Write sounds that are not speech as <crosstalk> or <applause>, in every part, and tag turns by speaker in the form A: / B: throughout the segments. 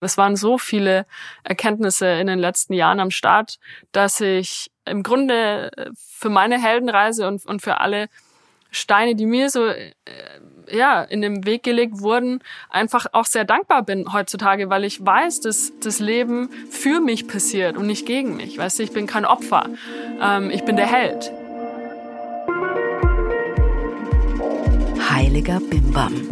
A: Es waren so viele Erkenntnisse in den letzten Jahren am Start, dass ich im Grunde äh, für meine Heldenreise und, und für alle Steine, die mir so äh, ja in den Weg gelegt wurden, einfach auch sehr dankbar bin heutzutage, weil ich weiß, dass das Leben für mich passiert und nicht gegen mich. Weißt du, ich bin kein Opfer, ähm, ich bin der Held.
B: Heiliger Bimbam.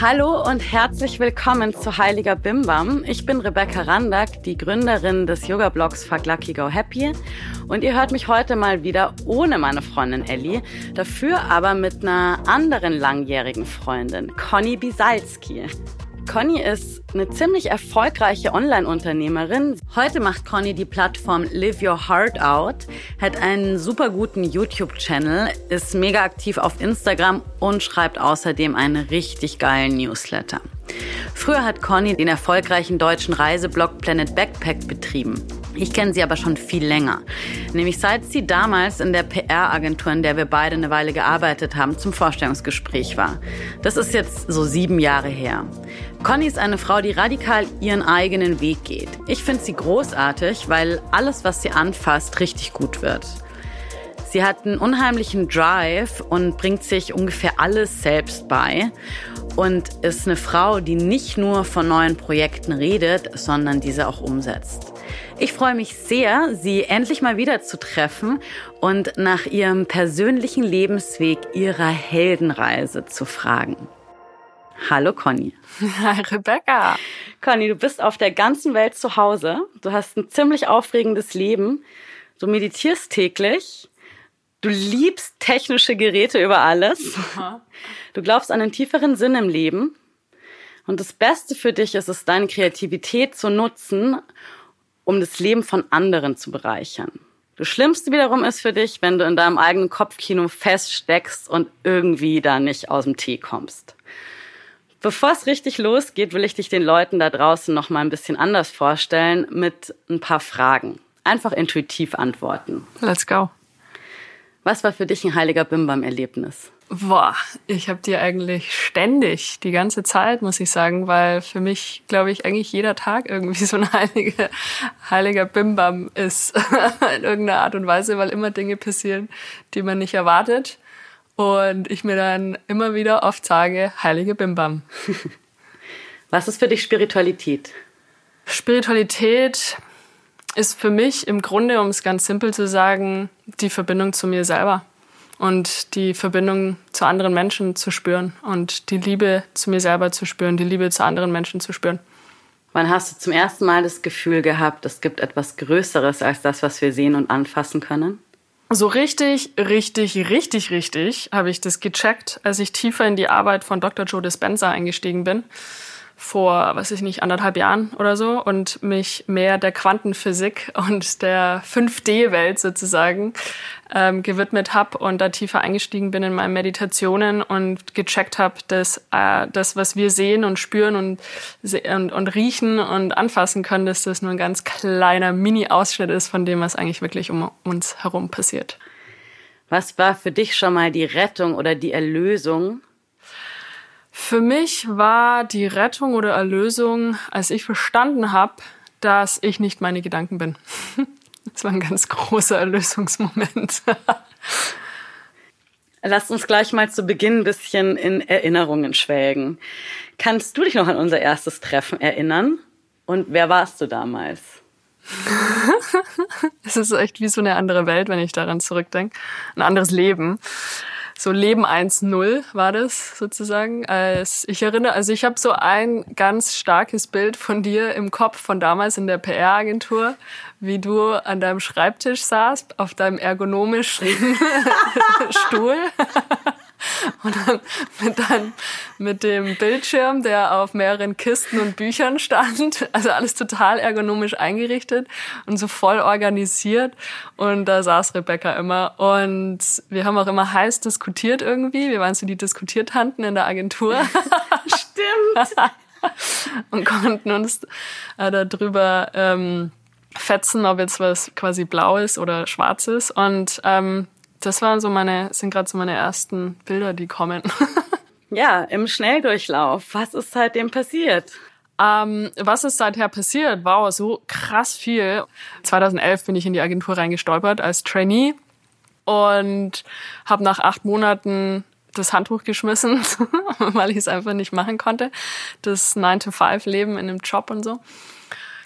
B: Hallo und herzlich willkommen zu Heiliger Bimbam. Ich bin Rebecca Randack, die Gründerin des Yoga-Blogs Fuck Lucky Go Happy. Und ihr hört mich heute mal wieder ohne meine Freundin Ellie, dafür aber mit einer anderen langjährigen Freundin, Conny Bisalski. Conny ist eine ziemlich erfolgreiche Online-Unternehmerin. Heute macht Conny die Plattform Live Your Heart Out, hat einen super guten YouTube-Channel, ist mega aktiv auf Instagram und schreibt außerdem einen richtig geilen Newsletter. Früher hat Conny den erfolgreichen deutschen Reiseblog Planet Backpack betrieben. Ich kenne sie aber schon viel länger. Nämlich seit sie damals in der PR-Agentur, in der wir beide eine Weile gearbeitet haben, zum Vorstellungsgespräch war. Das ist jetzt so sieben Jahre her. Conny ist eine Frau, die radikal ihren eigenen Weg geht. Ich finde sie großartig, weil alles, was sie anfasst, richtig gut wird. Sie hat einen unheimlichen Drive und bringt sich ungefähr alles selbst bei und ist eine Frau, die nicht nur von neuen Projekten redet, sondern diese auch umsetzt. Ich freue mich sehr, Sie endlich mal wieder zu treffen und nach Ihrem persönlichen Lebensweg, Ihrer Heldenreise zu fragen. Hallo Conny. <laughs>
A: Hi Rebecca.
B: Conny, du bist auf der ganzen Welt zu Hause. Du hast ein ziemlich aufregendes Leben. Du meditierst täglich. Du liebst technische Geräte über alles. Du glaubst an einen tieferen Sinn im Leben. Und das Beste für dich ist es, deine Kreativität zu nutzen, um das Leben von anderen zu bereichern. Das Schlimmste wiederum ist für dich, wenn du in deinem eigenen Kopfkino feststeckst und irgendwie da nicht aus dem Tee kommst. Bevor es richtig losgeht, will ich dich den Leuten da draußen noch mal ein bisschen anders vorstellen mit ein paar Fragen. Einfach intuitiv antworten.
A: Let's go.
B: Was war für dich ein heiliger Bimbam-Erlebnis?
A: Boah, ich habe die eigentlich ständig, die ganze Zeit, muss ich sagen, weil für mich, glaube ich, eigentlich jeder Tag irgendwie <laughs> so ein heiliger, heiliger Bimbam ist <laughs> in irgendeiner Art und Weise, weil immer Dinge passieren, die man nicht erwartet. Und ich mir dann immer wieder oft sage, heilige Bimbam. <laughs>
B: Was ist für dich Spiritualität?
A: Spiritualität ist für mich im Grunde, um es ganz simpel zu sagen, die Verbindung zu mir selber und die Verbindung zu anderen Menschen zu spüren und die Liebe zu mir selber zu spüren, die Liebe zu anderen Menschen zu spüren.
B: Wann hast du zum ersten Mal das Gefühl gehabt, es gibt etwas Größeres als das, was wir sehen und anfassen können?
A: So richtig, richtig, richtig, richtig habe ich das gecheckt, als ich tiefer in die Arbeit von Dr. Joe Dispenza eingestiegen bin vor, weiß ich nicht, anderthalb Jahren oder so und mich mehr der Quantenphysik <laughs> und der 5D-Welt sozusagen ähm, gewidmet habe und da tiefer eingestiegen bin in meine Meditationen und gecheckt habe, dass äh, das, was wir sehen und spüren und, und, und riechen und anfassen können, dass das nur ein ganz kleiner Mini-Ausschnitt ist von dem, was eigentlich wirklich um uns herum passiert.
B: Was war für dich schon mal die Rettung oder die Erlösung
A: für mich war die Rettung oder Erlösung, als ich verstanden habe, dass ich nicht meine Gedanken bin. <laughs> Das war ein ganz großer Erlösungsmoment. <laughs>
B: Lass uns gleich mal zu Beginn ein bisschen in Erinnerungen schwelgen. Kannst du dich noch an unser erstes Treffen erinnern? Und wer warst du damals? <laughs>
A: es ist echt wie so eine andere Welt, wenn ich daran zurückdenke. Ein anderes Leben so Leben 1.0 war das sozusagen. Als ich erinnere, also ich habe so ein ganz starkes Bild von dir im Kopf von damals in der PR-Agentur, wie du an deinem Schreibtisch saßt, auf deinem ergonomischen <laughs> Stuhl und dann mit, dann mit dem Bildschirm, der auf mehreren Kisten und Büchern stand, also alles total ergonomisch eingerichtet und so voll organisiert. Und da saß Rebecca immer. Und wir haben auch immer heiß diskutiert irgendwie. Wir waren so die Diskutiertanten in der Agentur. <laughs>
B: Stimmt. <laughs>
A: und konnten uns äh, darüber ähm, fetzen, ob jetzt was quasi blau ist oder schwarz ist. Und ähm, das waren so meine, sind gerade so meine ersten Bilder, die kommen. <laughs>
B: ja, im Schnelldurchlauf. Was ist seitdem passiert?
A: Ähm, was ist seither passiert? Wow, so krass viel. 2011 bin ich in die Agentur reingestolpert als Trainee und habe nach acht Monaten das Handtuch geschmissen, <laughs> weil ich es einfach nicht machen konnte. Das 9-to-5-Leben in einem Job und so.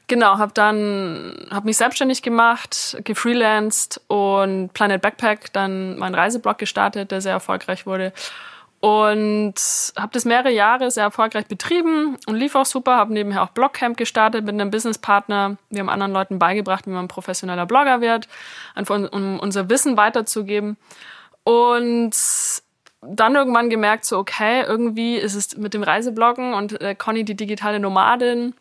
A: Genau, habe dann hab mich selbstständig gemacht, gefreelanced und Planet Backpack dann meinen Reiseblog gestartet, der sehr erfolgreich wurde. Und habe das mehrere Jahre sehr erfolgreich betrieben und lief auch super. Habe nebenher auch Blogcamp gestartet mit einem Businesspartner. Wir haben anderen Leuten beigebracht, wie man professioneller Blogger wird, einfach um unser Wissen weiterzugeben. Und dann irgendwann gemerkt, so okay, irgendwie ist es mit dem Reisebloggen und äh, Conny die digitale Nomadin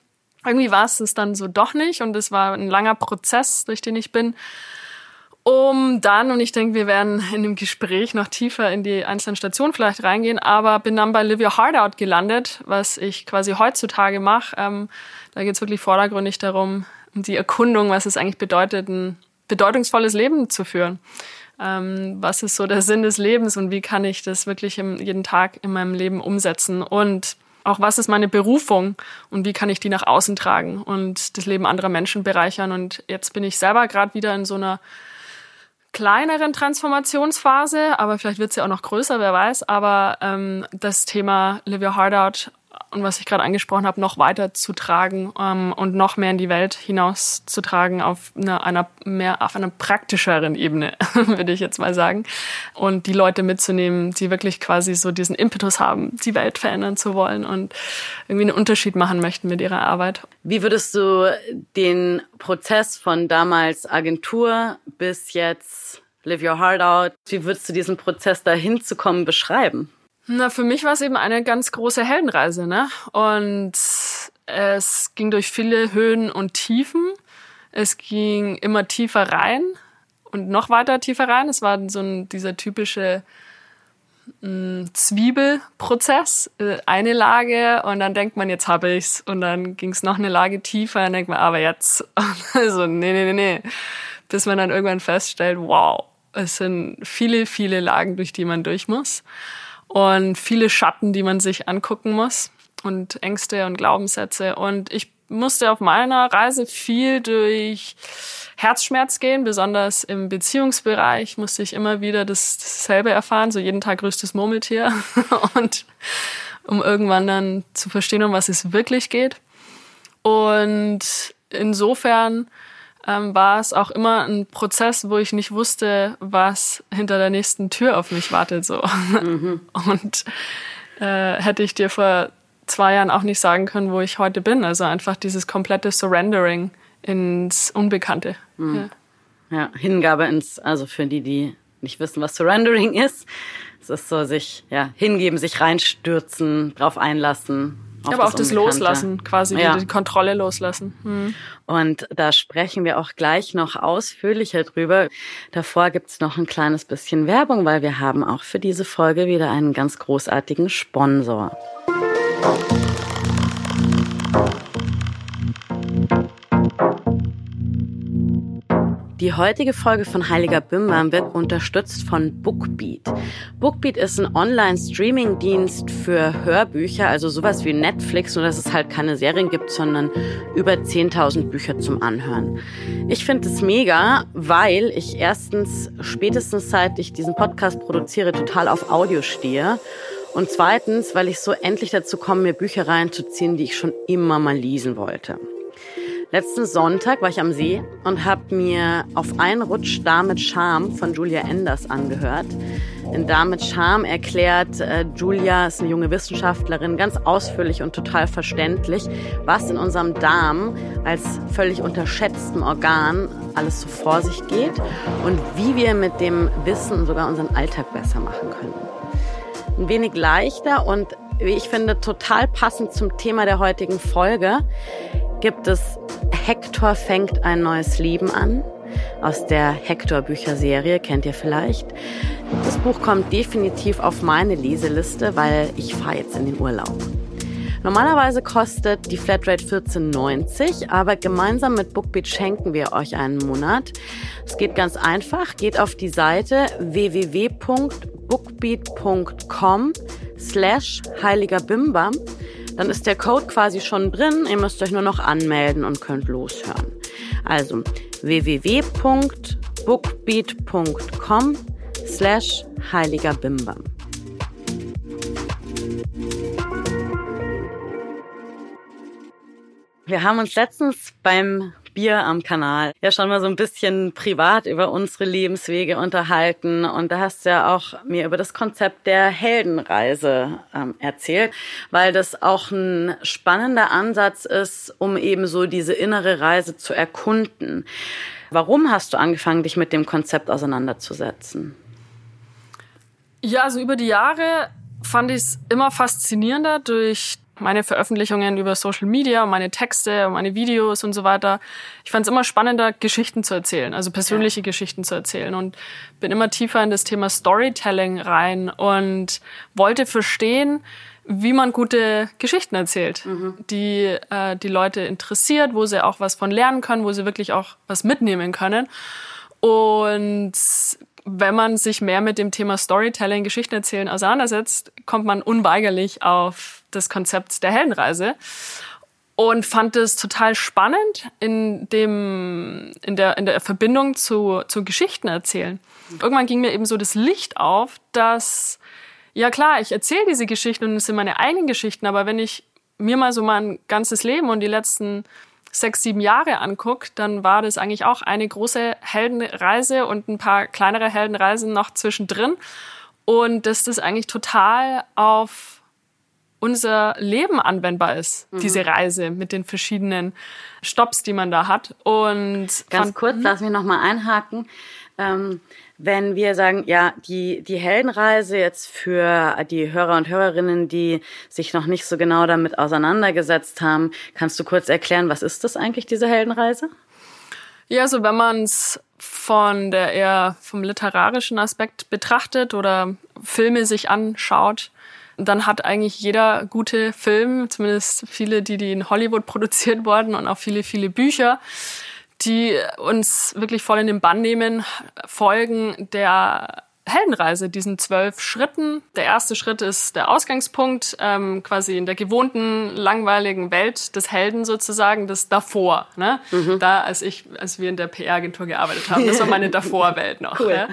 A: irgendwie war es es dann so doch nicht und es war ein langer Prozess, durch den ich bin, um dann, und ich denke, wir werden in dem Gespräch noch tiefer in die einzelnen Stationen vielleicht reingehen, aber bin dann bei Live Your Heart Out gelandet, was ich quasi heutzutage mache. Ähm, da geht es wirklich vordergründig darum, um die Erkundung, was es eigentlich bedeutet, ein bedeutungsvolles Leben zu führen. Ähm, was ist so der Sinn des Lebens und wie kann ich das wirklich im, jeden Tag in meinem Leben umsetzen? Und auch was ist meine Berufung und wie kann ich die nach außen tragen und das Leben anderer Menschen bereichern. Und jetzt bin ich selber gerade wieder in so einer kleineren Transformationsphase, aber vielleicht wird sie auch noch größer, wer weiß. Aber ähm, das Thema Live Your Heart Out und was ich gerade angesprochen habe, noch weiter zu tragen ähm, und noch mehr in die Welt hinauszutragen auf einer, einer mehr auf einer praktischeren Ebene, <laughs> würde ich jetzt mal sagen. Und die Leute mitzunehmen, die wirklich quasi so diesen Impetus haben, die Welt verändern zu wollen und irgendwie einen Unterschied machen möchten mit ihrer Arbeit.
B: Wie würdest du den Prozess von damals Agentur bis jetzt Live Your Heart Out, wie würdest du diesen Prozess dahin zu kommen beschreiben?
A: Na, für mich war es eben eine ganz große Heldenreise, ne? Und es ging durch viele Höhen und Tiefen. Es ging immer tiefer rein und noch weiter tiefer rein. Es war so ein, dieser typische mh, mm, Zwiebelprozess. Äh, eine Lage und dann denkt man, jetzt habe ich's. Und dann ging es noch eine Lage tiefer und dann denkt man, aber jetzt. <laughs> also, nee, nee, nee, nee. Bis man dann irgendwann feststellt, wow, es sind viele, viele Lagen, durch die man durch muss und viele Schatten, die man sich angucken muss und Ängste und Glaubenssätze. Und ich musste auf meiner Reise viel durch Herzschmerz gehen, besonders im Beziehungsbereich musste ich immer wieder das, dasselbe erfahren, so jeden Tag größtes Murmeltier <laughs> und um irgendwann dann zu verstehen, um was es wirklich geht. Und insofern ähm, war es auch immer ein Prozess, wo ich nicht wusste, was hinter der nächsten Tür auf mich wartet. So. Mhm. <laughs> Und äh, hätte ich dir vor zwei Jahren auch nicht sagen können, wo ich heute bin. Also einfach dieses komplette Surrendering ins Unbekannte.
B: Mhm. Ja. ja, Hingabe ins, also für die, die nicht wissen, was Surrendering ist. Es ist so sich ja, hingeben, sich reinstürzen, drauf einlassen,
A: aber auch das Loslassen, quasi ja. die Kontrolle loslassen.
B: Hm. Und da sprechen wir auch gleich noch ausführlicher drüber. Davor gibt's noch ein kleines bisschen Werbung, weil wir haben auch für diese Folge wieder einen ganz großartigen Sponsor. Die heutige Folge von Heiliger Bimbam wird unterstützt von Bookbeat. Bookbeat ist ein Online-Streaming-Dienst für Hörbücher, also sowas wie Netflix, nur dass es halt keine Serien gibt, sondern über 10.000 Bücher zum Anhören. Ich finde es mega, weil ich erstens spätestens seit ich diesen Podcast produziere total auf Audio stehe. Und zweitens, weil ich so endlich dazu komme, mir Bücher reinzuziehen, die ich schon immer mal lesen wollte. Letzten Sonntag war ich am See und habe mir auf einen Rutsch Da mit Charme von Julia Enders angehört. In Da mit Charme erklärt äh, Julia, ist eine junge Wissenschaftlerin, ganz ausführlich und total verständlich, was in unserem Darm als völlig unterschätztem Organ alles so vor sich geht und wie wir mit dem Wissen sogar unseren Alltag besser machen können. Ein wenig leichter und wie ich finde, total passend zum Thema der heutigen Folge gibt es Hector fängt ein neues Leben an aus der Hector-Bücherserie, kennt ihr vielleicht. Das Buch kommt definitiv auf meine Leseliste, weil ich fahre jetzt in den Urlaub. Normalerweise kostet die Flatrate 14,90, aber gemeinsam mit Bookbeat schenken wir euch einen Monat. Es geht ganz einfach. Geht auf die Seite www.bookbeat.com slash heiliger Bimbam. Dann ist der Code quasi schon drin. Ihr müsst euch nur noch anmelden und könnt loshören. Also www.bookbeat.com slash heiliger Bimbam. Wir haben uns letztens beim Bier am Kanal ja schon mal so ein bisschen privat über unsere Lebenswege unterhalten. Und da hast du ja auch mir über das Konzept der Heldenreise ähm, erzählt, weil das auch ein spannender Ansatz ist, um eben so diese innere Reise zu erkunden. Warum hast du angefangen, dich mit dem Konzept auseinanderzusetzen?
A: Ja, also über die Jahre fand ich es immer faszinierender durch meine Veröffentlichungen über Social Media, meine Texte, meine Videos und so weiter. Ich fand es immer spannender, Geschichten zu erzählen, also persönliche ja. Geschichten zu erzählen und bin immer tiefer in das Thema Storytelling rein und wollte verstehen, wie man gute Geschichten erzählt, mhm. die äh, die Leute interessiert, wo sie auch was von lernen können, wo sie wirklich auch was mitnehmen können. Und wenn man sich mehr mit dem Thema Storytelling, Geschichten erzählen auseinandersetzt, kommt man unweigerlich auf das Konzept der Heldenreise und fand es total spannend in dem in der in der Verbindung zu zu Geschichten erzählen. Irgendwann ging mir eben so das Licht auf, dass ja klar, ich erzähle diese Geschichten und es sind meine eigenen Geschichten, aber wenn ich mir mal so mein ganzes Leben und die letzten sechs, sieben Jahre anguckt, dann war das eigentlich auch eine große Heldenreise und ein paar kleinere Heldenreisen noch zwischendrin. Und dass das eigentlich total auf unser Leben anwendbar ist, mhm. diese Reise mit den verschiedenen Stops, die man da hat. Und
B: ganz kurz, lass mich noch mal einhaken. Ähm, wenn wir sagen, ja, die, die Heldenreise jetzt für die Hörer und Hörerinnen, die sich noch nicht so genau damit auseinandergesetzt haben, kannst du kurz erklären, was ist das eigentlich, diese Heldenreise?
A: Ja, also wenn man es von der eher vom literarischen Aspekt betrachtet oder Filme sich anschaut, dann hat eigentlich jeder gute Film, zumindest viele, die, die in Hollywood produziert wurden und auch viele, viele Bücher, die uns wirklich voll in den Bann nehmen, folgen der Heldenreise, diesen zwölf Schritten. Der erste Schritt ist der Ausgangspunkt, ähm, quasi in der gewohnten, langweiligen Welt des Helden sozusagen, das davor. Ne? Mhm. Da, als ich, als wir in der PR-Agentur gearbeitet haben, das war meine <laughs> davor-Welt noch. Cool. Ja?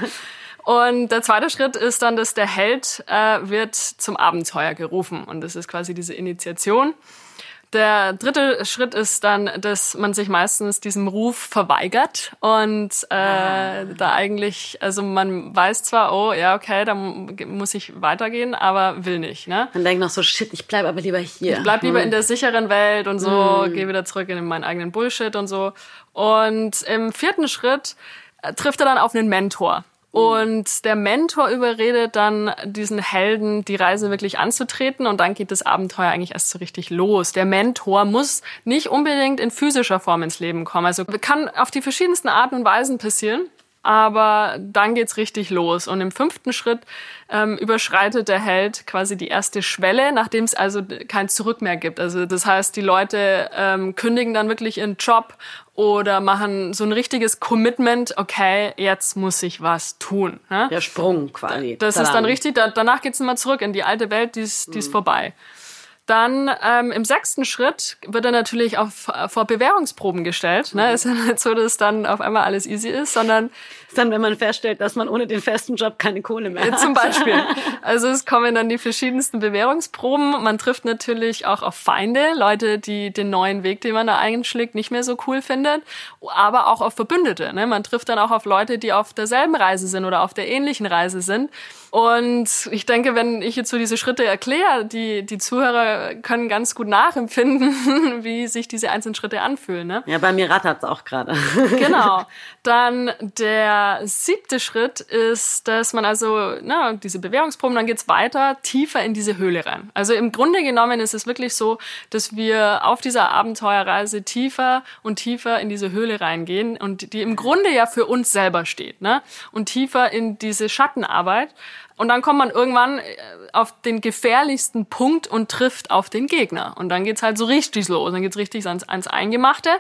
A: Und der zweite Schritt ist dann, dass der Held äh, wird zum Abenteuer gerufen. Und das ist quasi diese Initiation. Der dritte Schritt ist dann, dass man sich meistens diesem Ruf verweigert und äh, ah. da eigentlich, also man weiß zwar, oh ja, okay, da muss ich weitergehen, aber will nicht. Ne?
B: Man denkt noch so, shit, ich bleib aber lieber hier.
A: Ich bleib lieber hm. in der sicheren Welt und so, hm. gehe wieder zurück in meinen eigenen Bullshit und so. Und im vierten Schritt äh, trifft er dann auf einen Mentor. Und der Mentor überredet dann diesen Helden, die Reise wirklich anzutreten und dann geht das Abenteuer eigentlich erst so richtig los. Der Mentor muss nicht unbedingt in physischer Form ins Leben kommen. Also kann auf die verschiedensten Arten und Weisen passieren. Aber dann geht's richtig los. Und im fünften Schritt ähm, überschreitet der Held quasi die erste Schwelle, nachdem es also kein Zurück mehr gibt. Also das heißt, die Leute ähm, kündigen dann wirklich ihren Job oder machen so ein richtiges Commitment, okay, jetzt muss ich was tun. Ne?
B: Der Sprung quasi.
A: Das Tadan. ist dann richtig, da, danach geht's immer zurück in die alte Welt, die ist, die ist mhm. vorbei. Dann ähm, im sechsten Schritt wird er natürlich auch vor Bewährungsproben gestellt. Ne? Mhm. Ist ja nicht so, dass dann auf einmal alles easy ist, sondern
B: ist dann, wenn man feststellt, dass man ohne den festen Job keine Kohle mehr hat.
A: Zum Beispiel. <laughs> Also es kommen dann die verschiedensten Bewährungsproben. Man trifft natürlich auch auf Feinde, Leute, die den neuen Weg, den man da einschlägt, nicht mehr so cool findet, aber auch auf Verbündete. Ne? Man trifft dann auch auf Leute, die auf derselben Reise sind oder auf der ähnlichen Reise sind. Und ich denke, wenn ich jetzt so diese Schritte erkläre, die, die Zuhörer können ganz gut nachempfinden, <laughs> wie sich diese einzelnen Schritte anfühlen. Ne?
B: Ja, bei mir rattert's auch gerade.
A: genau. <laughs> Dann der siebte Schritt ist, dass man also na, diese Bewährungsproben, dann geht's weiter tiefer in diese Höhle rein. Also im Grunde genommen ist es wirklich so, dass wir auf dieser Abenteuerreise tiefer und tiefer in diese Höhle reingehen und die im Grunde ja für uns selber steht, ne? Und tiefer in diese Schattenarbeit. Und dann kommt man irgendwann äh, auf den gefährlichsten Punkt und trifft auf den Gegner. Und dann geht's halt so richtig los. Dann geht's richtig ans, ans Eingemachte.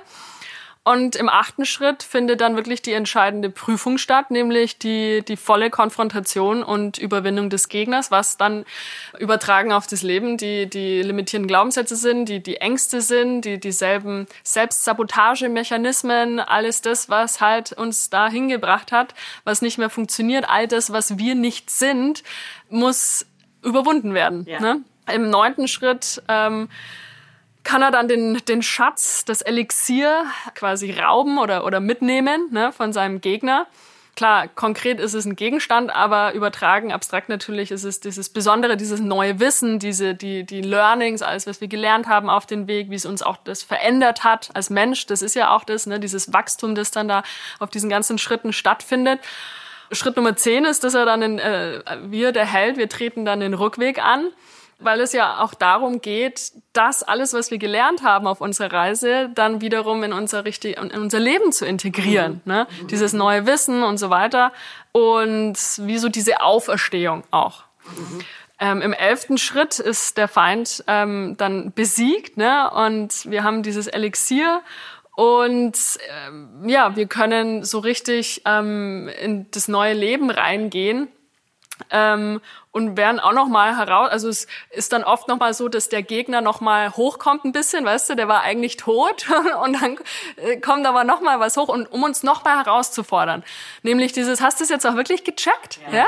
A: Und im achten Schritt findet dann wirklich die entscheidende Prüfung statt, nämlich die, die volle Konfrontation und Überwindung des Gegners, was dann übertragen auf das Leben die, die limitierenden Glaubenssätze sind, die, die Ängste sind, die, dieselben Selbstsabotagemechanismen, alles das, was halt uns da hingebracht hat, was nicht mehr funktioniert, all das, was wir nicht sind, muss überwunden werden. Ja. Ne? Im neunten Schritt ähm, kann er dann den, den Schatz, das Elixier quasi rauben oder, oder mitnehmen ne, von seinem Gegner. Klar, konkret ist es ein Gegenstand, aber übertragen, abstrakt natürlich, ist es dieses Besondere, dieses neue Wissen, diese, die, die Learnings, alles, was wir gelernt haben auf den Weg, wie es uns auch das verändert hat als Mensch. Das ist ja auch das, ne, dieses Wachstum, das dann da auf diesen ganzen Schritten stattfindet. Schritt Nummer 10 ist, dass er dann, in, äh, wir, der Held, wir treten dann den Rückweg an weil es ja auch darum geht, das alles, was wir gelernt haben auf unserer Reise, dann wiederum in unser, richtig, in unser Leben zu integrieren. Mhm. Ne? Mhm. Dieses neue Wissen und so weiter. Und wie so diese Auferstehung auch. Mhm. Ähm, Im elften Schritt ist der Feind ähm, dann besiegt ne? und wir haben dieses Elixier und ähm, ja, wir können so richtig ähm, in das neue Leben reingehen ähm, und werden auch noch mal heraus, also es ist dann oft noch mal so, dass der Gegner noch mal hochkommt ein bisschen, weißt du, der war eigentlich tot <laughs> und dann äh, kommt aber noch mal was hoch und um uns noch mal herauszufordern, nämlich dieses, hast du es jetzt auch wirklich gecheckt, ja? ja?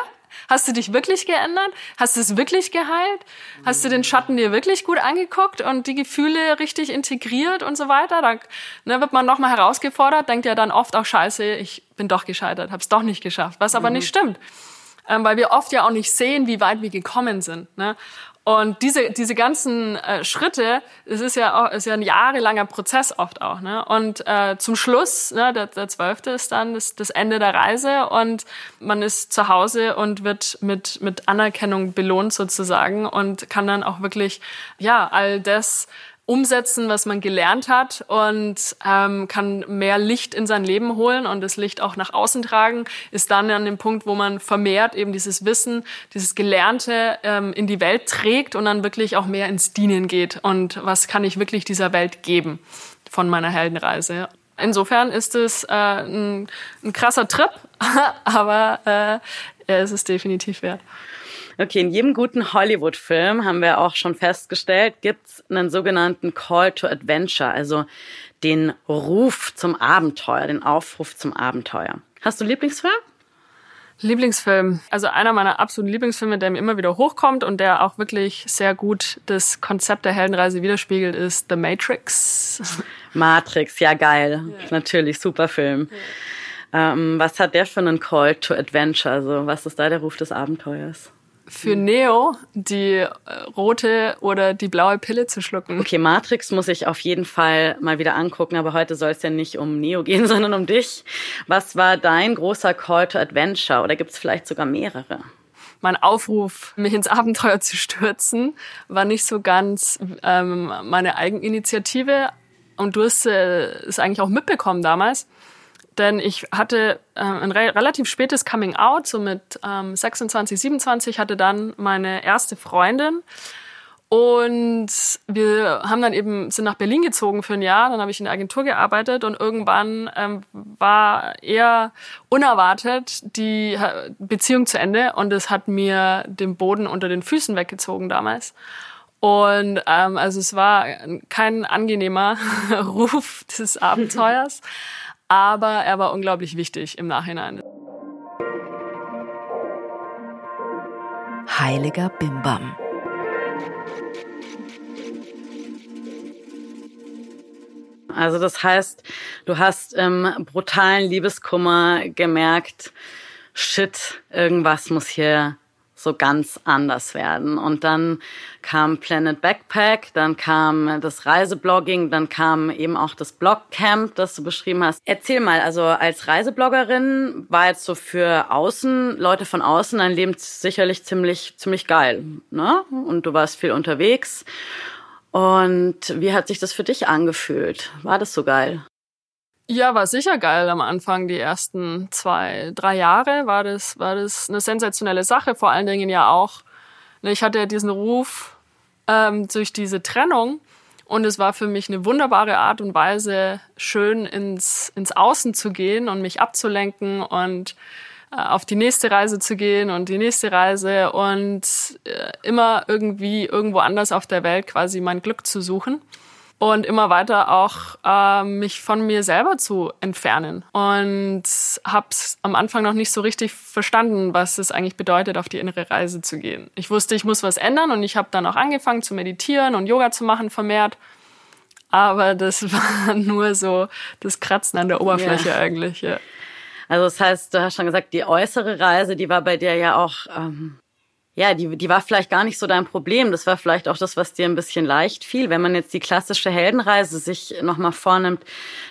A: Hast du dich wirklich geändert? Hast du es wirklich geheilt? Hast du den Schatten dir wirklich gut angeguckt und die Gefühle richtig integriert und so weiter? Da ne, wird man nochmal herausgefordert, denkt ja dann oft auch, scheiße, ich bin doch gescheitert, hab's doch nicht geschafft, was aber mhm. nicht stimmt ähm, weil wir oft ja auch nicht sehen, wie weit wir gekommen sind. Ne? Und diese, diese ganzen äh, Schritte, es ist ja auch, ist ja ein jahrelanger Prozess oft auch. Ne? Und äh, zum Schluss, ne, der, der 12. ist dann das, das Ende der Reise und man ist zu Hause und wird mit, mit Anerkennung belohnt sozusagen und kann dann auch wirklich, ja, all das umsetzen, was man gelernt hat und ähm, kann mehr Licht in sein Leben holen und das Licht auch nach außen tragen, ist dann an dem Punkt, wo man vermehrt eben dieses Wissen, dieses Gelernte ähm, in die Welt trägt und dann wirklich auch mehr ins Dienen geht und was kann ich wirklich dieser Welt geben von meiner Heldenreise. Insofern ist es äh, ein, ein krasser Trip, <laughs> aber äh, er ist es definitiv wert.
B: Okay, in jedem guten Hollywood-Film, haben wir auch schon festgestellt, gibt's einen sogenannten Call to Adventure, also den Ruf zum Abenteuer, den Aufruf zum Abenteuer. Hast du Lieblingsfilm?
A: Lieblingsfilm. Also einer meiner absoluten Lieblingsfilme, der mir immer wieder hochkommt und der auch wirklich sehr gut das Konzept der Heldenreise widerspiegelt, ist The Matrix. <laughs>
B: Matrix, ja geil. Ja. Natürlich, super Film. Ja. Ähm, was hat der für einen Call to Adventure? Also was ist da der Ruf des Abenteuers?
A: Für Neo die äh, rote oder die blaue Pille zu schlucken.
B: Okay, Matrix muss ich auf jeden Fall mal wieder angucken, aber heute soll es ja nicht um Neo gehen, <laughs> sondern um dich. Was war dein großer Call to Adventure oder gibt es vielleicht sogar mehrere?
A: Mein Aufruf, mich ins Abenteuer zu stürzen, war nicht so ganz ähm, meine Eigeninitiative. Und du hast äh, es eigentlich auch mitbekommen damals denn ich hatte äh, ein re relativ spätes Coming Out, so mit ähm, 26, 27, hatte dann meine erste Freundin. Und wir haben dann eben, sind nach Berlin gezogen für ein Jahr, dann habe ich in der Agentur gearbeitet und irgendwann ähm, war eher unerwartet die Beziehung zu Ende und es hat mir den Boden unter den Füßen weggezogen damals. Und ähm, also es war kein angenehmer <laughs> Ruf des Abenteuers <laughs> aber er war unglaublich wichtig im Nachhinein.
B: Heiliger Bimbam. Also das heißt, du hast im brutalen Liebeskummer gemerkt, shit, irgendwas muss hier so ganz anders werden. Und dann kam Planet Backpack, dann kam das Reiseblogging, dann kam eben auch das Blogcamp, das du beschrieben hast. Erzähl mal, also als Reisebloggerin war jetzt so für außen, Leute von außen, dein Leben sicherlich ziemlich, ziemlich geil, ne? Und du warst viel unterwegs. Und wie hat sich das für dich angefühlt? War das so geil?
A: Ja, war sicher geil am Anfang. Die ersten zwei, drei Jahre war das, war das eine sensationelle Sache. Vor allen Dingen ja auch. Ne, ich hatte ja diesen Ruf ähm, durch diese Trennung. Und es war für mich eine wunderbare Art und Weise, schön ins, ins Außen zu gehen und mich abzulenken und äh, auf die nächste Reise zu gehen und die nächste Reise und äh, immer irgendwie irgendwo anders auf der Welt quasi mein Glück zu suchen und immer weiter auch äh, mich von mir selber zu entfernen. Und habe am Anfang noch nicht so richtig verstanden, was es eigentlich bedeutet, auf die innere Reise zu gehen. Ich wusste, ich muss was ändern und ich habe dann auch angefangen zu meditieren und Yoga zu machen vermehrt. Aber das <laughs> war nur so das Kratzen an der Oberfläche yeah. eigentlich. Ja.
B: Also das heißt, du hast schon gesagt, die äußere Reise, die war bei dir ja auch ähm, ja, die, die war vielleicht gar nicht so dein Problem. Das war vielleicht auch das, was dir ein bisschen leicht fiel. Wenn man jetzt die klassische Heldenreise sich nochmal vornimmt,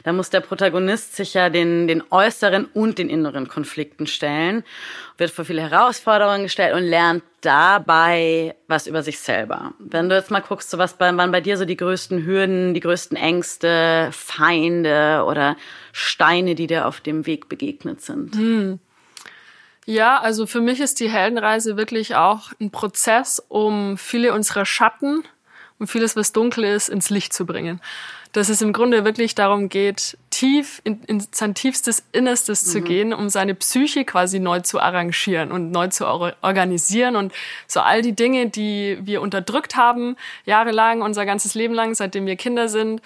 B: dann muss der Protagonist sich ja den, den äußeren und den inneren Konflikten stellen, wird vor viele Herausforderungen gestellt und lernt dabei was über sich selber. Wenn du jetzt mal guckst, so was bei, waren bei dir so die größten Hürden, die größten Ängste, Feinde oder Steine, die dir auf dem Weg begegnet sind?
A: Hm. Ja, also für mich ist die Heldenreise wirklich auch ein Prozess, um viele unserer Schatten und vieles, was dunkel ist, ins Licht zu bringen. Dass es im Grunde wirklich darum geht, tief in, in sein tiefstes Innerstes mhm. zu gehen, um seine Psyche quasi neu zu arrangieren und neu zu organisieren und so all die Dinge, die wir unterdrückt haben, jahrelang, unser ganzes Leben lang, seitdem wir Kinder sind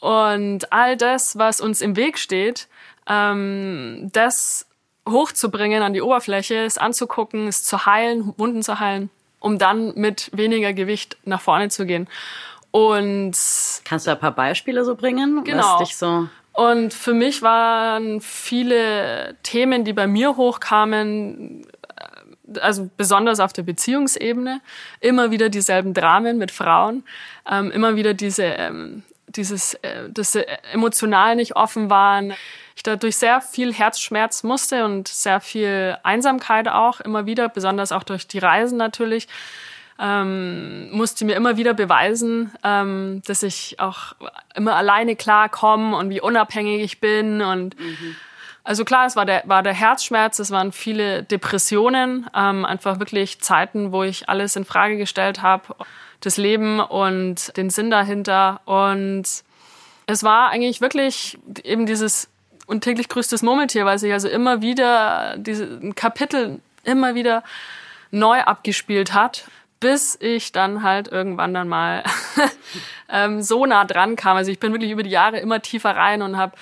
A: und all das, was uns im Weg steht, ähm, das hochzubringen an die Oberfläche, es anzugucken, es zu heilen, Wunden zu heilen, um dann mit weniger Gewicht nach vorne zu gehen. Und
B: kannst du ein paar Beispiele so bringen?
A: Genau. So und für mich waren viele Themen, die bei mir hochkamen, äh, also besonders auf der Beziehungsebene, immer wieder dieselben Dramen mit Frauen, ähm, immer wieder diese, ähm, dieses, äh, dass sie emotional nicht offen waren, ich dadurch sehr viel Herzschmerz musste und sehr viel Einsamkeit auch immer wieder, besonders auch durch die Reisen natürlich. Ähm, musste mir immer wieder beweisen, ähm, dass ich auch immer alleine klarkomme und wie unabhängig ich bin und mhm. Also klar, es war der, war der Herzschmerz, es waren viele Depressionen, ähm, einfach wirklich Zeiten, wo ich alles in Frage gestellt habe, das Leben und den Sinn dahinter. Und es war eigentlich wirklich eben dieses und täglich grüßtes Murmeltier, weil sich also immer wieder diese Kapitel immer wieder neu abgespielt hat, bis ich dann halt irgendwann dann mal <laughs> ähm, so nah dran kam. Also ich bin wirklich über die Jahre immer tiefer rein und habe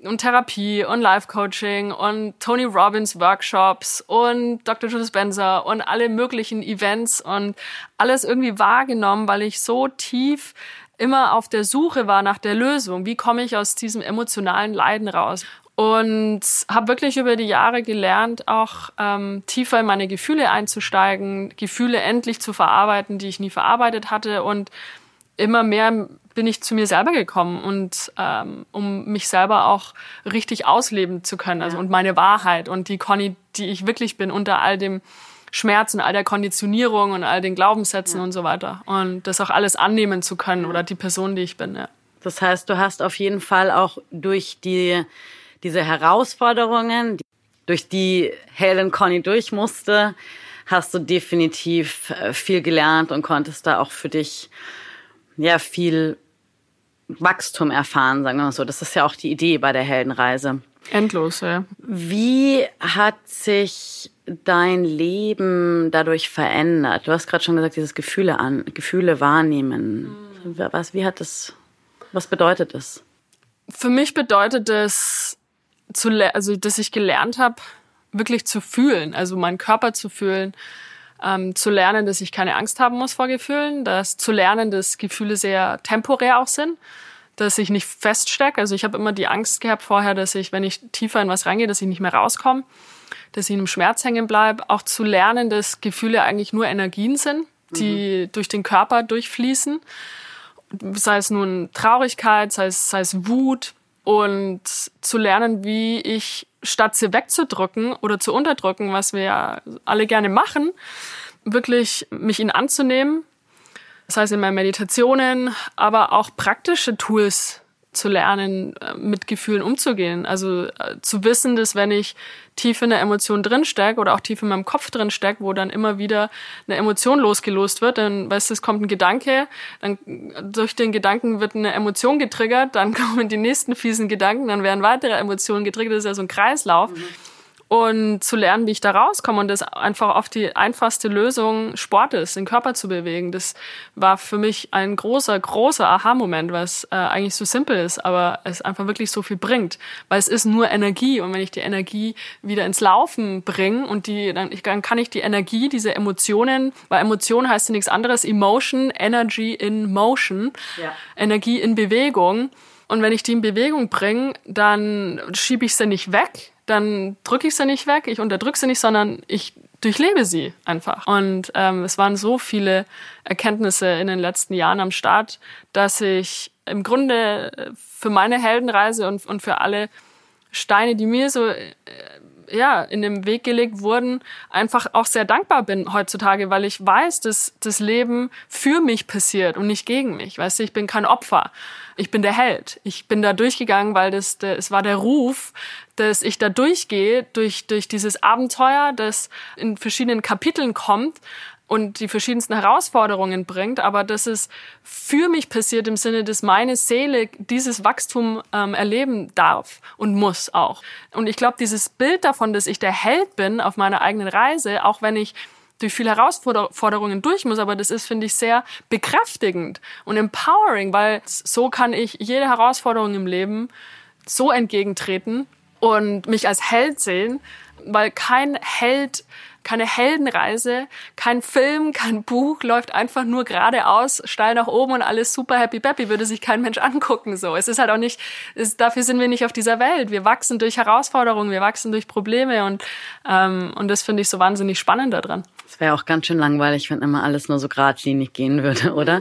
A: und Therapie und Life-Coaching und Tony Robbins Workshops und Dr. Joe Spencer und alle möglichen Events und alles irgendwie wahrgenommen, weil ich so tief immer auf der Suche war nach der Lösung. Wie komme ich aus diesem emotionalen Leiden raus? Und habe wirklich über die Jahre gelernt, auch ähm, tiefer in meine Gefühle einzusteigen, Gefühle endlich zu verarbeiten, die ich nie verarbeitet hatte. Und immer mehr bin ich zu mir selber gekommen und ähm, um mich selber auch richtig ausleben zu können. Also und meine Wahrheit und die Conny, die ich wirklich bin, unter all dem Schmerz und all der Konditionierung und all den Glaubenssätzen ja. und so weiter. Und das auch alles annehmen zu können oder die Person, die ich bin. Ja.
B: Das heißt, du hast auf jeden Fall auch durch die, diese Herausforderungen, durch die Helen Conny durch musste, hast du definitiv äh, viel gelernt und konntest da auch für dich ja viel Wachstum erfahren, sagen wir mal so. Das ist ja auch die Idee bei der Heldenreise.
A: Endlos, ja.
B: Wie hat sich dein Leben dadurch verändert? Du hast gerade schon gesagt, dieses Gefühle an, Gefühle wahrnehmen. Mhm. Was, wie hat das, was bedeutet das?
A: Für mich bedeutet es, zu, also, dass ich gelernt habe, wirklich zu fühlen, also meinen Körper zu fühlen, ähm, zu lernen, dass ich keine Angst haben muss vor Gefühlen, dass zu lernen, dass Gefühle sehr temporär auch sind dass ich nicht feststecke. Also ich habe immer die Angst gehabt vorher, dass ich, wenn ich tiefer in was reingehe, dass ich nicht mehr rauskomme. dass ich in einem Schmerz hängen bleibe. Auch zu lernen, dass Gefühle eigentlich nur Energien sind, die mhm. durch den Körper durchfließen. Sei es nun Traurigkeit, sei es, sei es Wut. Und zu lernen, wie ich statt sie wegzudrücken oder zu unterdrücken, was wir ja alle gerne machen, wirklich mich ihnen anzunehmen. Das heißt in meinen Meditationen, aber auch praktische Tools zu lernen, äh, mit Gefühlen umzugehen. Also äh, zu wissen, dass wenn ich tief in der Emotion drinstecke oder auch tief in meinem Kopf drinstecke, wo dann immer wieder eine Emotion losgelost wird, dann weißt du, es kommt ein Gedanke, dann durch den Gedanken wird eine Emotion getriggert, dann <laughs> kommen die nächsten fiesen Gedanken, dann werden weitere Emotionen getriggert, das ist ja so ein Kreislauf. Mhm und zu lernen, wie ich da rauskomme und das einfach auf die einfachste Lösung Sport ist, den Körper zu bewegen. Das war für mich ein großer, großer Aha-Moment, was äh, eigentlich so simpel ist, aber es einfach wirklich so viel bringt, weil es ist nur Energie und wenn ich die Energie wieder ins Laufen bringe und die, dann, ich, dann kann ich die Energie, diese Emotionen, weil Emotion heißt ja nichts anderes, Emotion, Energy in Motion, ja. Energie in Bewegung. Und wenn ich die in Bewegung bringe, dann schiebe ich sie nicht weg, dann drücke ich sie nicht weg, ich unterdrücke sie nicht, sondern ich durchlebe sie einfach. Und ähm, es waren so viele Erkenntnisse in den letzten Jahren am Start, dass ich im Grunde für meine Heldenreise und, und für alle Steine, die mir so äh, ja, in den Weg gelegt wurden, einfach auch sehr dankbar bin heutzutage, weil ich weiß, dass das Leben für mich passiert und nicht gegen mich. Weißt du, ich bin kein Opfer. Ich bin der Held. Ich bin da durchgegangen, weil das, das es war der Ruf, dass ich da durchgehe, durch, durch dieses Abenteuer, das in verschiedenen Kapiteln kommt, und die verschiedensten Herausforderungen bringt, aber dass es für mich passiert im Sinne, dass meine Seele dieses Wachstum ähm, erleben darf und muss auch. Und ich glaube, dieses Bild davon, dass ich der Held bin auf meiner eigenen Reise, auch wenn ich durch viele Herausforderungen durch muss, aber das ist, finde ich, sehr bekräftigend und empowering, weil so kann ich jede Herausforderung im Leben so entgegentreten und mich als Held sehen, weil kein Held keine Heldenreise, kein Film, kein Buch, läuft einfach nur geradeaus, steil nach oben und alles super happy peppy, würde sich kein Mensch <laughs> angucken, so. Es ist halt auch nicht, es, dafür sind wir nicht auf dieser Welt. Wir wachsen durch Herausforderungen, wir wachsen durch Probleme und, ähm, und das finde ich so wahnsinnig spannend daran.
B: Es wäre auch ganz schön langweilig, wenn immer alles nur so geradlinig gehen würde, oder?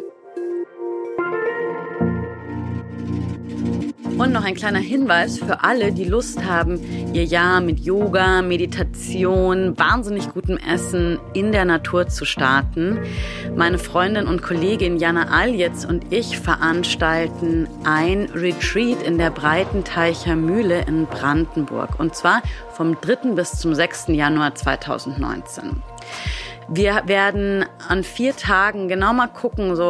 B: Und noch ein kleiner Hinweis für alle, die Lust haben, ihr Jahr mit Yoga, Meditation, wahnsinnig gutem Essen in der Natur zu starten. Meine Freundin und Kollegin Jana Aljetz und ich veranstalten ein Retreat in der Breitenteicher Mühle in Brandenburg. Und zwar vom 3. bis zum 6. Januar 2019. Wir werden an vier Tagen genau mal gucken, so,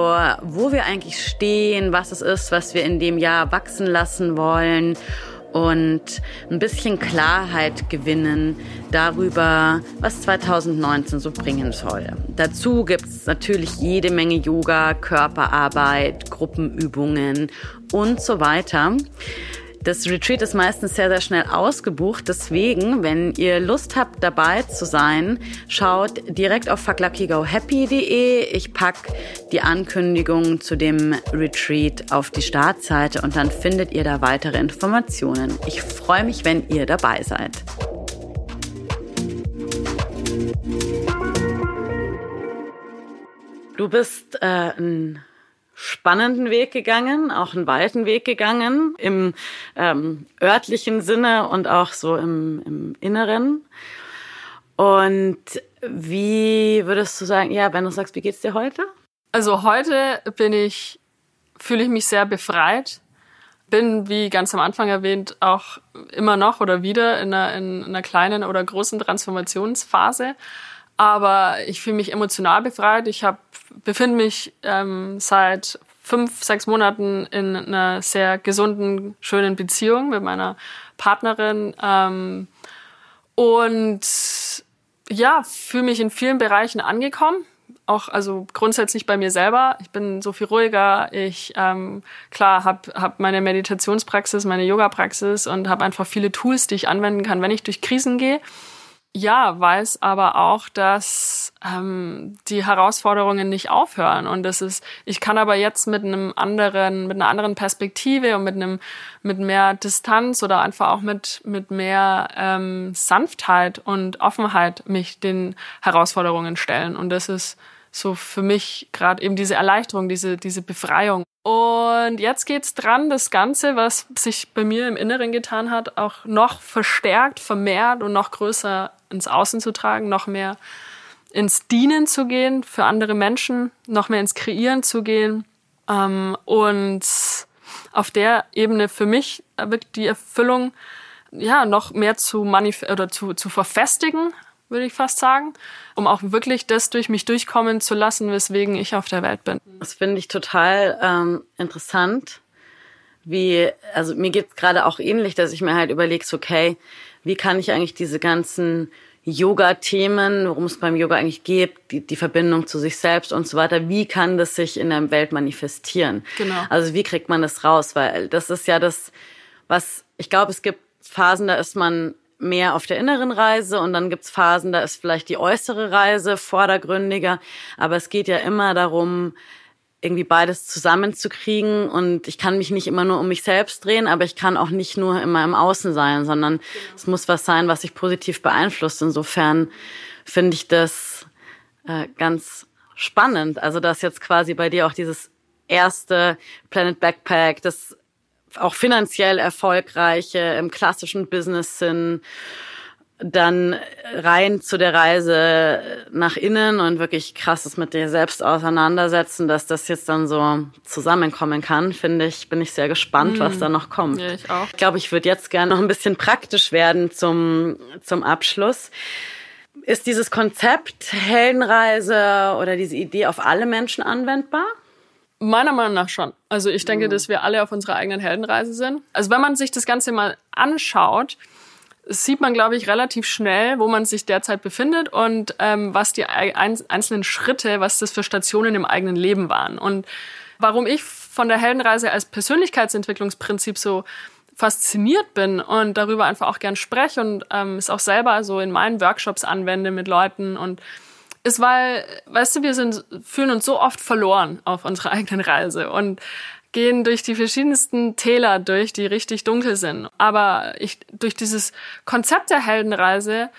B: wo wir eigentlich stehen, was es ist, was wir in dem Jahr wachsen lassen wollen und ein bisschen Klarheit gewinnen darüber, was 2019 so bringen soll. Dazu gibt's natürlich jede Menge Yoga, Körperarbeit, Gruppenübungen und so weiter. Das Retreat ist meistens sehr, sehr schnell ausgebucht. Deswegen, wenn ihr Lust habt, dabei zu sein, schaut direkt auf fuckluckygohappy.de. Ich pack die Ankündigung zu dem Retreat auf die Startseite und dann findet ihr da weitere Informationen. Ich freue mich, wenn ihr dabei seid. Du bist äh, ein spannenden Weg gegangen, auch einen weiten Weg gegangen, im ähm, örtlichen Sinne und auch so im, im Inneren. Und wie würdest du sagen, ja, wenn du sagst, wie geht's dir heute?
A: Also heute bin ich, fühle ich mich sehr befreit. Bin, wie ganz am Anfang erwähnt, auch immer noch oder wieder in einer, in einer kleinen oder großen Transformationsphase. Aber ich fühle mich emotional befreit. Ich habe befinde mich ähm, seit fünf, sechs Monaten in einer sehr gesunden, schönen Beziehung mit meiner Partnerin. Ähm, und ja, fühle mich in vielen Bereichen angekommen. Auch also grundsätzlich bei mir selber. Ich bin so viel ruhiger. Ich ähm, klar habe hab meine Meditationspraxis, meine Yoga-Praxis und habe einfach viele Tools, die ich anwenden kann, wenn ich durch Krisen gehe. Ja, weiß aber auch, dass ähm, die Herausforderungen nicht aufhören. Und das ist, ich kann aber jetzt mit einem anderen, mit einer anderen Perspektive und mit einem, mit mehr Distanz oder einfach auch mit mit mehr ähm, Sanftheit und Offenheit mich den Herausforderungen stellen. Und das ist so für mich gerade eben diese Erleichterung, diese diese Befreiung. Und jetzt geht's dran, das Ganze, was sich bei mir im Inneren getan hat, auch noch verstärkt, vermehrt und noch größer ins Außen zu tragen, noch mehr ins Dienen zu gehen für andere Menschen, noch mehr ins Kreieren zu gehen ähm, und auf der Ebene für mich wirklich die Erfüllung ja noch mehr zu manif oder zu, zu verfestigen, würde ich fast sagen, um auch wirklich das durch mich durchkommen zu lassen, weswegen ich auf der Welt bin.
B: Das finde ich total ähm, interessant. Wie, also mir geht es gerade auch ähnlich, dass ich mir halt überlege, okay, wie kann ich eigentlich diese ganzen Yoga-Themen, worum es beim Yoga eigentlich geht, die, die Verbindung zu sich selbst und so weiter, wie kann das sich in der Welt manifestieren? Genau. Also wie kriegt man das raus? Weil das ist ja das, was ich glaube, es gibt Phasen, da ist man mehr auf der inneren Reise und dann gibt's Phasen, da ist vielleicht die äußere Reise vordergründiger. Aber es geht ja immer darum, irgendwie beides zusammenzukriegen und ich kann mich nicht immer nur um mich selbst drehen, aber ich kann auch nicht nur immer im Außen sein, sondern genau. es muss was sein, was sich positiv beeinflusst. Insofern finde ich das äh, ganz spannend. Also dass jetzt quasi bei dir auch dieses erste Planet Backpack, das auch finanziell erfolgreiche im klassischen Business sind, dann rein zu der Reise nach innen und wirklich krasses mit dir selbst auseinandersetzen, dass das jetzt dann so zusammenkommen kann, finde ich, bin ich sehr gespannt, mm. was da noch kommt.
A: Ja, ich auch.
B: Ich glaube, ich würde jetzt gerne noch ein bisschen praktisch werden zum, zum Abschluss. Ist dieses Konzept Heldenreise oder diese Idee auf alle Menschen anwendbar?
A: Meiner Meinung nach schon. Also ich denke, mhm. dass wir alle auf unserer eigenen Heldenreise sind. Also wenn man sich das Ganze mal anschaut, sieht man, glaube ich, relativ schnell, wo man sich derzeit befindet und ähm, was die einzelnen Schritte, was das für Stationen im eigenen Leben waren. Und warum ich von der Heldenreise als Persönlichkeitsentwicklungsprinzip so fasziniert bin und darüber einfach auch gern spreche und ähm, es auch selber so in meinen Workshops anwende mit Leuten und ist, weil, weißt du, wir sind, fühlen uns so oft verloren auf unserer eigenen Reise und gehen durch die verschiedensten Täler durch, die richtig dunkel sind. Aber ich, durch dieses Konzept der Heldenreise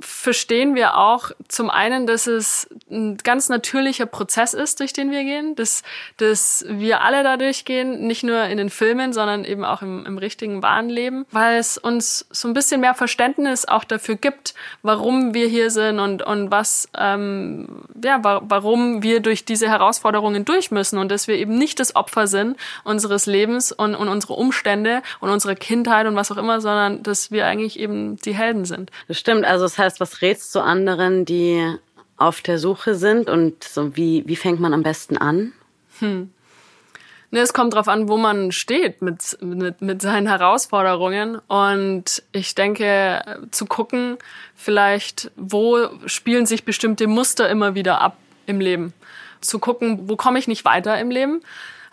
A: verstehen wir auch zum einen, dass es ein ganz natürlicher Prozess ist, durch den wir gehen, dass, dass wir alle da durchgehen, nicht nur in den Filmen, sondern eben auch im, im richtigen wahren Leben, weil es uns so ein bisschen mehr Verständnis auch dafür gibt, warum wir hier sind und, und was, ähm, ja, warum wir durch diese Herausforderungen durch müssen und dass wir eben nicht das Opfer sind unseres Lebens und, und unsere Umstände und unsere Kindheit und was auch immer, sondern dass wir eigentlich eben die Helden sind.
B: Das stimmt, also das heißt, was rätst du anderen, die auf der Suche sind und so wie, wie fängt man am besten an? Hm.
A: Ne, es kommt drauf an, wo man steht mit, mit, mit seinen Herausforderungen. Und ich denke, zu gucken, vielleicht, wo spielen sich bestimmte Muster immer wieder ab im Leben. Zu gucken, wo komme ich nicht weiter im Leben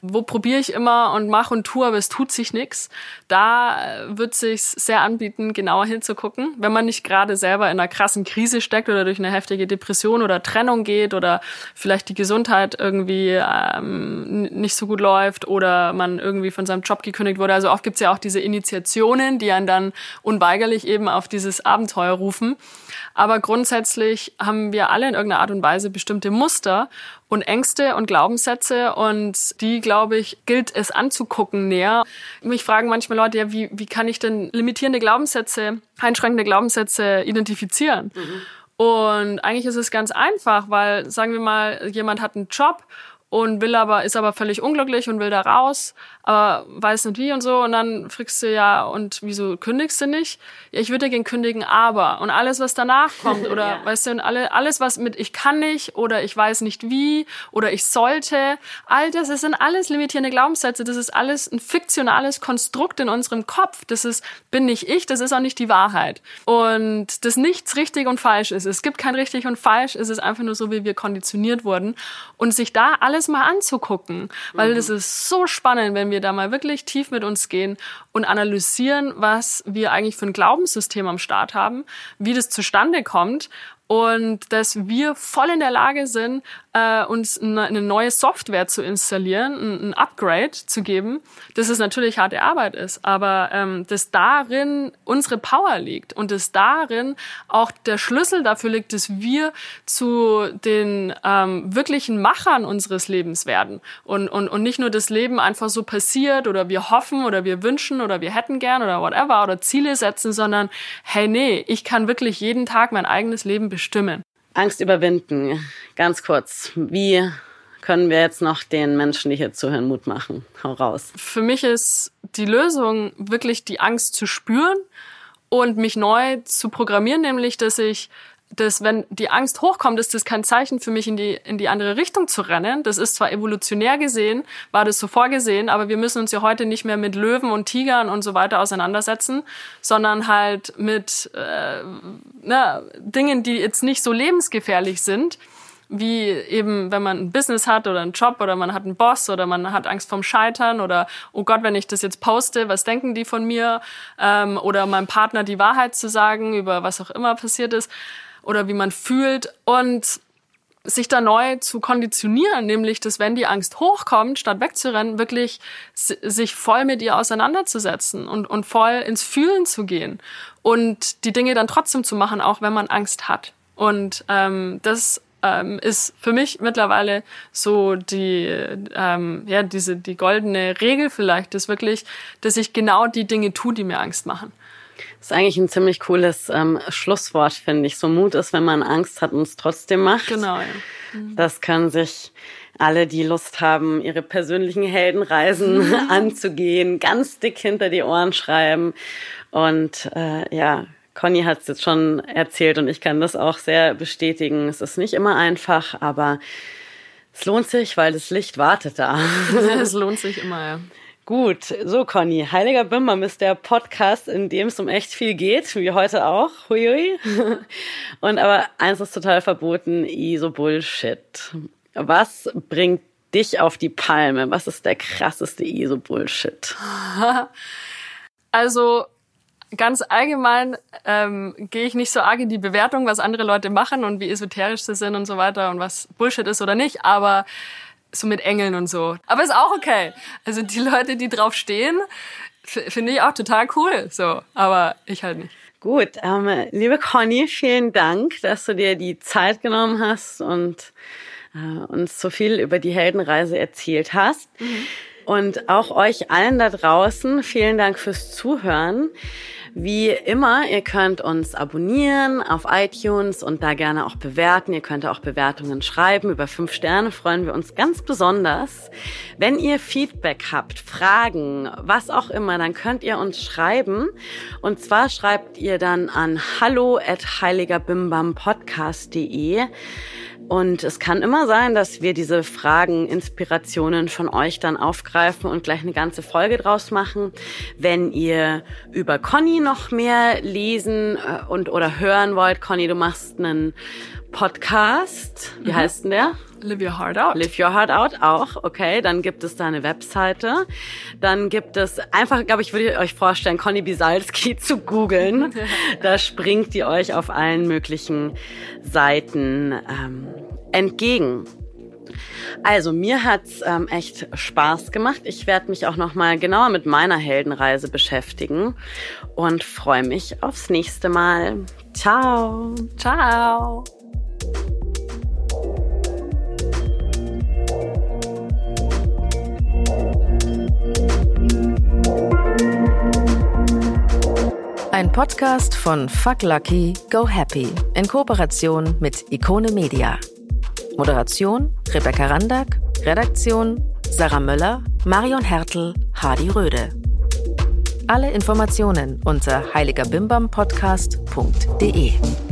A: wo probiere ich immer und mache und tue, aber es tut sich nichts. Da äh, wird sich sehr anbieten, genauer hinzugucken, wenn man nicht gerade selber in einer krassen Krise steckt oder durch eine heftige Depression oder Trennung geht oder vielleicht die Gesundheit irgendwie ähm, nicht so gut läuft oder man irgendwie von seinem Job gekündigt wurde. Also oft gibt es ja auch diese Initiationen, die einen dann unweigerlich eben auf dieses Abenteuer rufen. Aber grundsätzlich haben wir alle in irgendeiner Art und Weise bestimmte Muster und Ängste und Glaubenssätze und die, glaube ich, gilt es anzugucken näher. Mich fragen manchmal Leute, ja, wie, wie kann ich denn limitierende Glaubenssätze, einschränkende Glaubenssätze identifizieren? Mhm. Und eigentlich ist es ganz einfach, weil sagen wir mal, jemand hat einen Job und will aber, ist aber völlig unglücklich und will da raus, aber weiß nicht wie und so. Und dann fragst du ja, und wieso kündigst du nicht? Ja, ich würde gern kündigen, aber. Und alles, was danach kommt, <laughs> oder ja. weißt du, alle, alles, was mit ich kann nicht oder ich weiß nicht wie oder ich sollte, all das, das sind alles limitierende Glaubenssätze. Das ist alles ein fiktionales Konstrukt in unserem Kopf. Das ist, bin nicht ich, das ist auch nicht die Wahrheit. Und das nichts richtig und falsch ist. Es gibt kein richtig und falsch, es ist einfach nur so, wie wir konditioniert wurden. Und sich da alles alles mal anzugucken, weil es mhm. ist so spannend, wenn wir da mal wirklich tief mit uns gehen und analysieren, was wir eigentlich für ein Glaubenssystem am Start haben, wie das zustande kommt und dass wir voll in der Lage sind, äh, uns eine neue Software zu installieren, ein, ein, Upgrade zu geben, dass es natürlich harte Arbeit ist, aber ähm, dass darin unsere Power liegt und dass darin auch der Schlüssel dafür liegt, dass wir zu den ähm, wirklichen Machern unseres Lebens werden und, und, und nicht nur das Leben einfach so passiert oder wir hoffen oder wir wünschen oder wir hätten gern oder whatever oder Ziele setzen, sondern hey, nee, ich kann wirklich jeden Tag mein eigenes Leben bestimmen.
B: Angst überwinden, ganz kurz. Wie können wir jetzt noch den Menschen, die hier zuhören, Mut machen? Hau raus.
A: Für mich ist die Lösung wirklich die Angst zu spüren und mich neu zu programmieren, nämlich dass ich dass wenn die Angst hochkommt, ist das kein Zeichen für mich, in die, in die andere Richtung zu rennen. Das ist zwar evolutionär gesehen, war das so vorgesehen, aber wir müssen uns ja heute nicht mehr mit Löwen und Tigern und so weiter auseinandersetzen, sondern halt mit äh, na, Dingen, die jetzt nicht so lebensgefährlich sind, wie eben, wenn man ein Business hat oder einen Job oder man hat einen Boss oder man hat Angst vom Scheitern oder, oh Gott, wenn ich das jetzt poste, was denken die von mir? Ähm, oder meinem Partner die Wahrheit zu sagen über was auch immer passiert ist oder wie man fühlt und sich da neu zu konditionieren, nämlich, dass wenn die Angst hochkommt, statt wegzurennen, wirklich sich voll mit ihr auseinanderzusetzen und, und voll ins Fühlen zu gehen und die Dinge dann trotzdem zu machen, auch wenn man Angst hat. Und ähm, das ähm, ist für mich mittlerweile so die ähm, ja diese die goldene Regel vielleicht, ist wirklich, dass ich genau die Dinge tue, die mir Angst machen.
B: Das ist eigentlich ein ziemlich cooles ähm, Schlusswort, finde ich. So Mut ist, wenn man Angst hat und es trotzdem macht.
A: Genau, ja.
B: Mhm. Das können sich alle, die Lust haben, ihre persönlichen Heldenreisen mhm. <laughs> <laughs> anzugehen, ganz dick hinter die Ohren schreiben. Und äh, ja, Conny hat es jetzt schon erzählt und ich kann das auch sehr bestätigen. Es ist nicht immer einfach, aber es lohnt sich, weil das Licht wartet da. <laughs>
A: es lohnt sich immer, ja.
B: Gut, so Conny, Heiliger Bimbam ist der Podcast, in dem es um echt viel geht, wie heute auch. Huiui. <laughs> Und aber eins ist total verboten, ISO Bullshit. Was bringt dich auf die Palme? Was ist der krasseste ISO Bullshit? <laughs>
A: Also ganz allgemein ähm, gehe ich nicht so arg in die Bewertung, was andere Leute machen und wie esoterisch sie sind und so weiter und was Bullshit ist oder nicht, aber so mit Engeln und so. Aber ist auch okay. Also die Leute, die drauf stehen, finde ich auch total cool. So, aber ich halt nicht.
B: Gut, ähm, liebe Conny, vielen Dank, dass du dir die Zeit genommen hast und äh, uns so viel über die Heldenreise erzählt hast. Mhm. Und auch euch allen da draußen, vielen Dank fürs Zuhören. Wie immer, ihr könnt uns abonnieren auf iTunes und da gerne auch bewerten. Ihr könnt auch Bewertungen schreiben. Über fünf Sterne freuen wir uns ganz besonders. Wenn ihr Feedback habt, Fragen, was auch immer, dann könnt ihr uns schreiben. Und zwar schreibt ihr dann an hallo at heiligerbimbampodcast.de. Und es kann immer sein, dass wir diese Fragen, Inspirationen von euch dann aufgreifen und gleich eine ganze Folge draus machen. Wenn ihr über Conny noch mehr lesen äh, und oder hören wollt, Conny, du machst einen Podcast. Wie mhm. heißt denn der?
A: Live Your Heart Out.
B: Live Your Heart Out auch, okay. Dann gibt es da eine Webseite. Dann gibt es einfach, glaube ich, würde ich euch vorstellen, Conny Bisalski <laughs> zu googeln. <laughs> da springt die euch auf allen möglichen Seiten ähm, entgegen. Also mir hat's ähm, echt Spaß gemacht. Ich werde mich auch noch mal genauer mit meiner Heldenreise beschäftigen und freue mich aufs nächste Mal. Ciao.
A: Ciao.
C: Ein Podcast von Fuck Lucky, Go Happy in Kooperation mit Ikone Media. Moderation Rebecca Randack, Redaktion Sarah Möller, Marion Hertel, Hardy Röde. Alle Informationen unter heiligerbimbampodcast.de.